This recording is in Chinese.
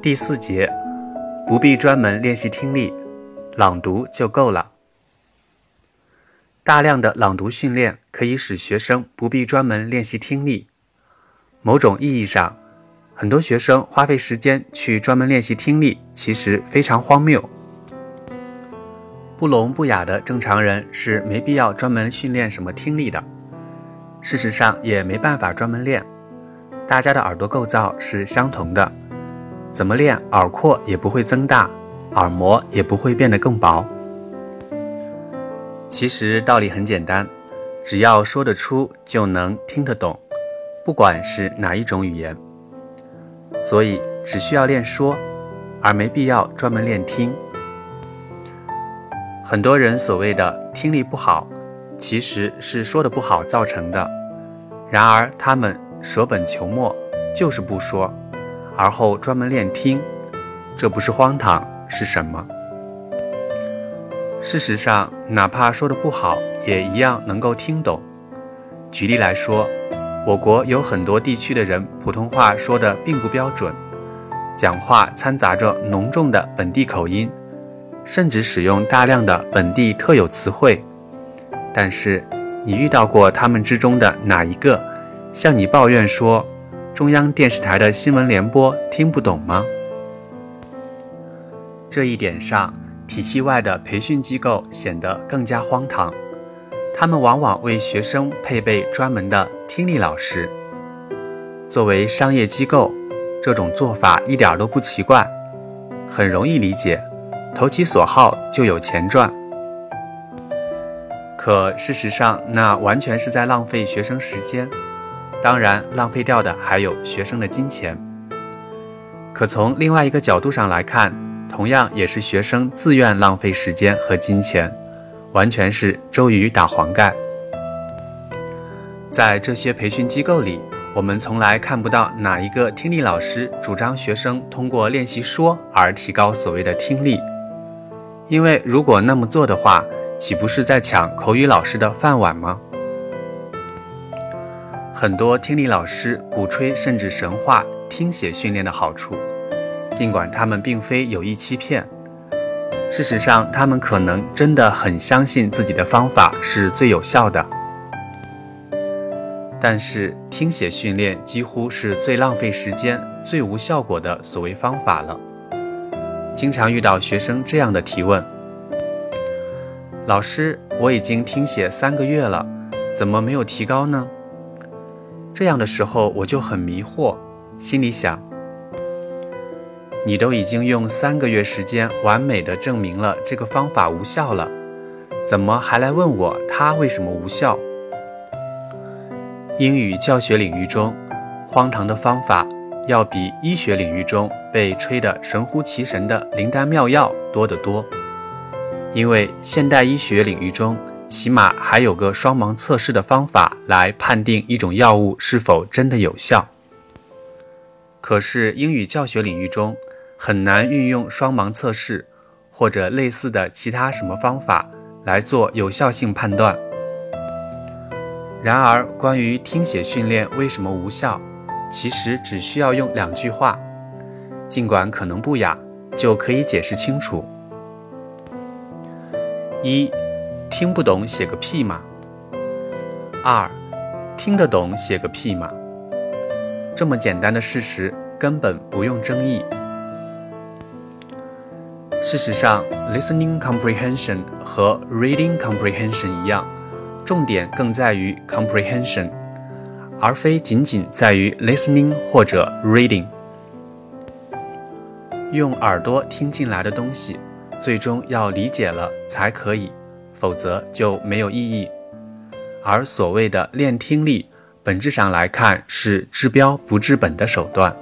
第四节，不必专门练习听力，朗读就够了。大量的朗读训练可以使学生不必专门练习听力。某种意义上，很多学生花费时间去专门练习听力，其实非常荒谬。不聋不哑的正常人是没必要专门训练什么听力的，事实上也没办法专门练。大家的耳朵构造是相同的。怎么练耳廓也不会增大，耳膜也不会变得更薄。其实道理很简单，只要说得出就能听得懂，不管是哪一种语言。所以只需要练说，而没必要专门练听。很多人所谓的听力不好，其实是说的不好造成的。然而他们舍本求末，就是不说。而后专门练听，这不是荒唐是什么？事实上，哪怕说的不好，也一样能够听懂。举例来说，我国有很多地区的人普通话说的并不标准，讲话掺杂着浓重的本地口音，甚至使用大量的本地特有词汇。但是，你遇到过他们之中的哪一个向你抱怨说？中央电视台的新闻联播听不懂吗？这一点上，体系外的培训机构显得更加荒唐。他们往往为学生配备专门的听力老师。作为商业机构，这种做法一点都不奇怪，很容易理解，投其所好就有钱赚。可事实上，那完全是在浪费学生时间。当然，浪费掉的还有学生的金钱。可从另外一个角度上来看，同样也是学生自愿浪费时间和金钱，完全是周瑜打黄盖。在这些培训机构里，我们从来看不到哪一个听力老师主张学生通过练习说而提高所谓的听力，因为如果那么做的话，岂不是在抢口语老师的饭碗吗？很多听力老师鼓吹甚至神话听写训练的好处，尽管他们并非有意欺骗。事实上，他们可能真的很相信自己的方法是最有效的。但是，听写训练几乎是最浪费时间、最无效果的所谓方法了。经常遇到学生这样的提问：“老师，我已经听写三个月了，怎么没有提高呢？”这样的时候我就很迷惑，心里想：你都已经用三个月时间完美的证明了这个方法无效了，怎么还来问我它为什么无效？英语教学领域中，荒唐的方法要比医学领域中被吹得神乎其神的灵丹妙药多得多，因为现代医学领域中。起码还有个双盲测试的方法来判定一种药物是否真的有效。可是英语教学领域中很难运用双盲测试或者类似的其他什么方法来做有效性判断。然而，关于听写训练为什么无效，其实只需要用两句话，尽管可能不雅，就可以解释清楚。一。听不懂写个屁嘛！二，听得懂写个屁嘛！这么简单的事实根本不用争议。事实上，listening comprehension 和 reading comprehension 一样，重点更在于 comprehension，而非仅仅在于 listening 或者 reading。用耳朵听进来的东西，最终要理解了才可以。否则就没有意义。而所谓的练听力，本质上来看是治标不治本的手段。